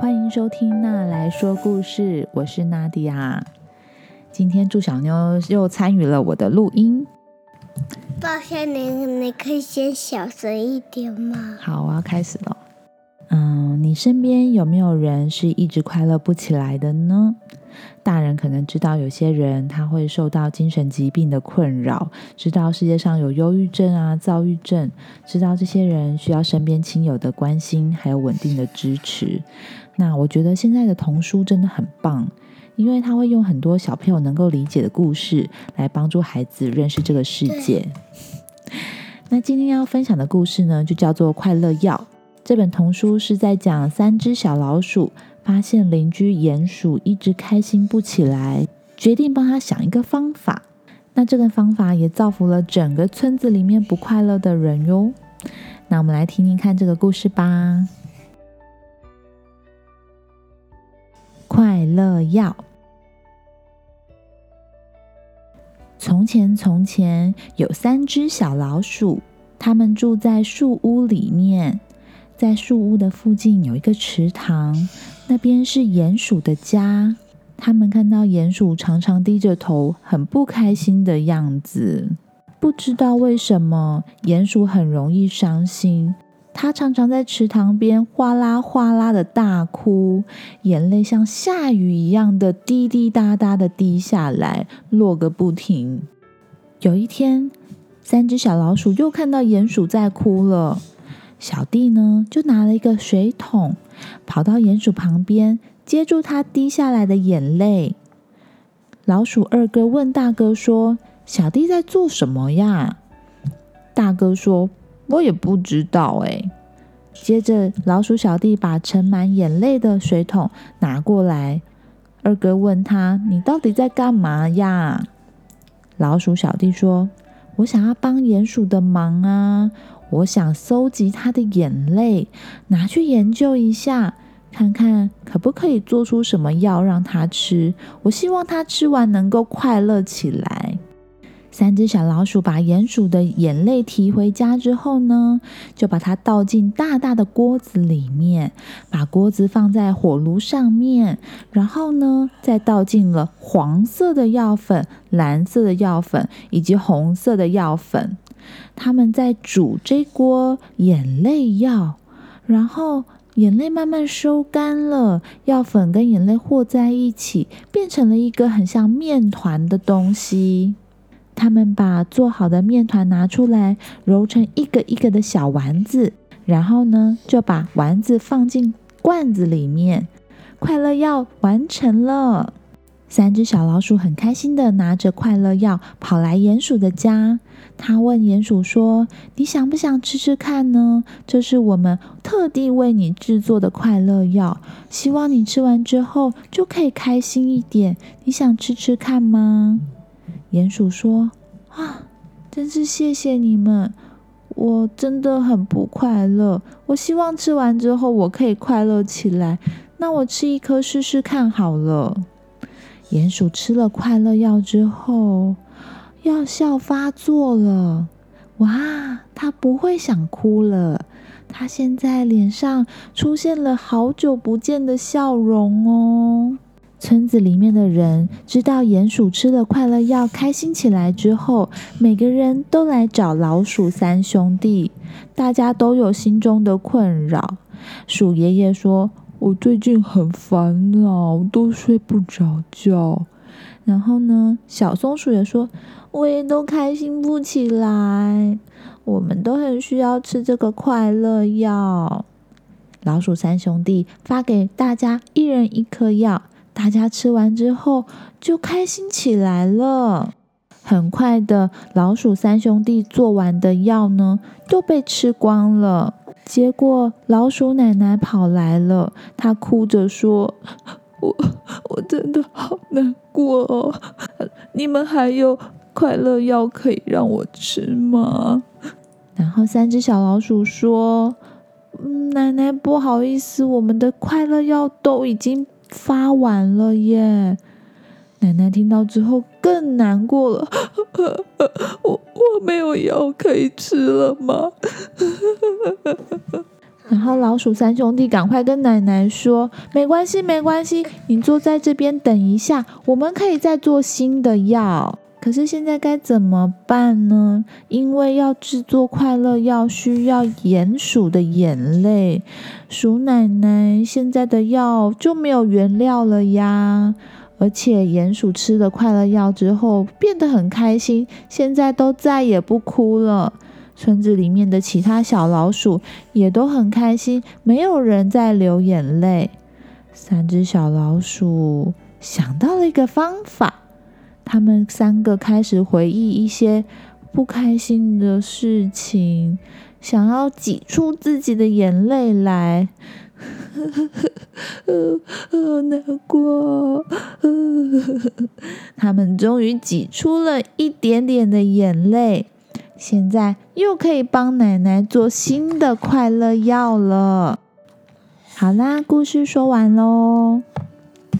欢迎收听娜来说故事，我是娜迪亚。今天祝小妞又参与了我的录音。抱歉，你你可以先小声一点吗？好，我要开始了。嗯，你身边有没有人是一直快乐不起来的呢？大人可能知道有些人他会受到精神疾病的困扰，知道世界上有忧郁症啊、躁郁症，知道这些人需要身边亲友的关心还有稳定的支持。那我觉得现在的童书真的很棒，因为他会用很多小朋友能够理解的故事来帮助孩子认识这个世界。那今天要分享的故事呢，就叫做《快乐药》。这本童书是在讲三只小老鼠发现邻居鼹鼠一直开心不起来，决定帮他想一个方法。那这个方法也造福了整个村子里面不快乐的人哟。那我们来听听看这个故事吧。快乐药。从前，从前有三只小老鼠，它们住在树屋里面。在树屋的附近有一个池塘，那边是鼹鼠的家。他们看到鼹鼠常常低着头，很不开心的样子。不知道为什么，鼹鼠很容易伤心。它常常在池塘边哗啦哗啦的大哭，眼泪像下雨一样的滴滴答答的滴下来，落个不停。有一天，三只小老鼠又看到鼹鼠在哭了。小弟呢，就拿了一个水桶，跑到鼹鼠旁边，接住它滴下来的眼泪。老鼠二哥问大哥说：“小弟在做什么呀？”大哥说：“我也不知道。”哎，接着老鼠小弟把盛满眼泪的水桶拿过来，二哥问他：“你到底在干嘛呀？”老鼠小弟说：“我想要帮鼹鼠的忙啊。”我想搜集他的眼泪，拿去研究一下，看看可不可以做出什么药让他吃。我希望他吃完能够快乐起来。三只小老鼠把鼹鼠的眼泪提回家之后呢，就把它倒进大大的锅子里面，把锅子放在火炉上面，然后呢，再倒进了黄色的药粉、蓝色的药粉以及红色的药粉。他们在煮这锅眼泪药，然后眼泪慢慢收干了，药粉跟眼泪和在一起，变成了一个很像面团的东西。他们把做好的面团拿出来，揉成一个一个的小丸子，然后呢，就把丸子放进罐子里面。快乐药完成了。三只小老鼠很开心的拿着快乐药跑来鼹鼠的家。他问鼹鼠说：“你想不想吃吃看呢？这是我们特地为你制作的快乐药，希望你吃完之后就可以开心一点。你想吃吃看吗？”鼹鼠说：“啊，真是谢谢你们！我真的很不快乐。我希望吃完之后我可以快乐起来。那我吃一颗试试看好了。”鼹鼠吃了快乐药之后，药效发作了。哇，它不会想哭了。它现在脸上出现了好久不见的笑容哦。村子里面的人知道鼹鼠吃了快乐药，开心起来之后，每个人都来找老鼠三兄弟。大家都有心中的困扰。鼠爷爷说。我最近很烦恼，都睡不着觉。然后呢，小松鼠也说，我也都开心不起来。我们都很需要吃这个快乐药。老鼠三兄弟发给大家一人一颗药，大家吃完之后就开心起来了。很快的，老鼠三兄弟做完的药呢，都被吃光了。结果老鼠奶奶跑来了，她哭着说：“ 我我真的好难过哦，你们还有快乐药可以让我吃吗？”然后三只小老鼠说：“奶奶不好意思，我们的快乐药都已经发完了耶。”奶奶听到之后更难过了，我我没有药可以吃了吗？然后老鼠三兄弟赶快跟奶奶说：“没关系，没关系，你坐在这边等一下，我们可以再做新的药。可是现在该怎么办呢？因为要制作快乐药需要鼹鼠的眼泪，鼠奶奶现在的药就没有原料了呀。而且鼹鼠吃了快乐药之后变得很开心，现在都再也不哭了。”村子里面的其他小老鼠也都很开心，没有人在流眼泪。三只小老鼠想到了一个方法，他们三个开始回忆一些不开心的事情，想要挤出自己的眼泪来。好难过！他们终于挤出了一点点的眼泪。现在又可以帮奶奶做新的快乐药了。好啦，故事说完喽。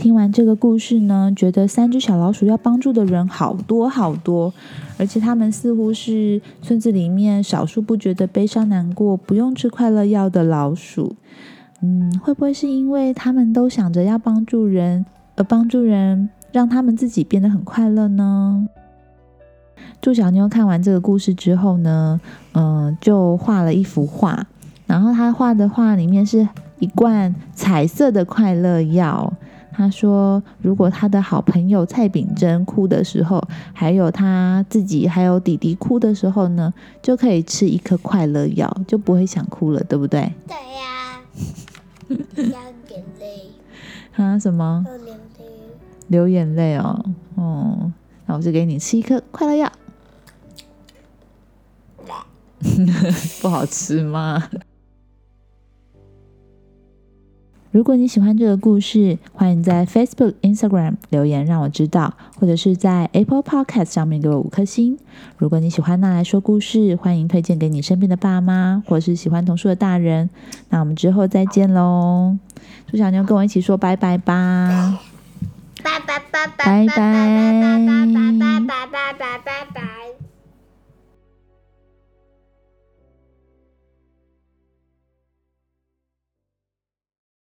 听完这个故事呢，觉得三只小老鼠要帮助的人好多好多，而且他们似乎是村子里面少数不觉得悲伤难过、不用吃快乐药的老鼠。嗯，会不会是因为他们都想着要帮助人，而帮助人让他们自己变得很快乐呢？祝小妞看完这个故事之后呢，嗯，就画了一幅画。然后他画的画里面是一罐彩色的快乐药。他说，如果他的好朋友蔡炳珍哭的时候，还有他自己还有弟弟哭的时候呢，就可以吃一颗快乐药，就不会想哭了，对不对？对呀。流眼泪。啊？什么？流眼泪。流眼泪哦。哦，那我就给你吃一颗快乐药。不好吃吗？如果你喜欢这个故事，欢迎在 Facebook、Instagram 留言让我知道，或者是在 Apple Podcast 上面给我五颗星。如果你喜欢那来说故事，欢迎推荐给你身边的爸妈，或是喜欢童书的大人。那我们之后再见喽！朱小妞跟我一起说拜拜吧！拜拜拜拜拜拜拜拜拜拜拜拜拜拜拜。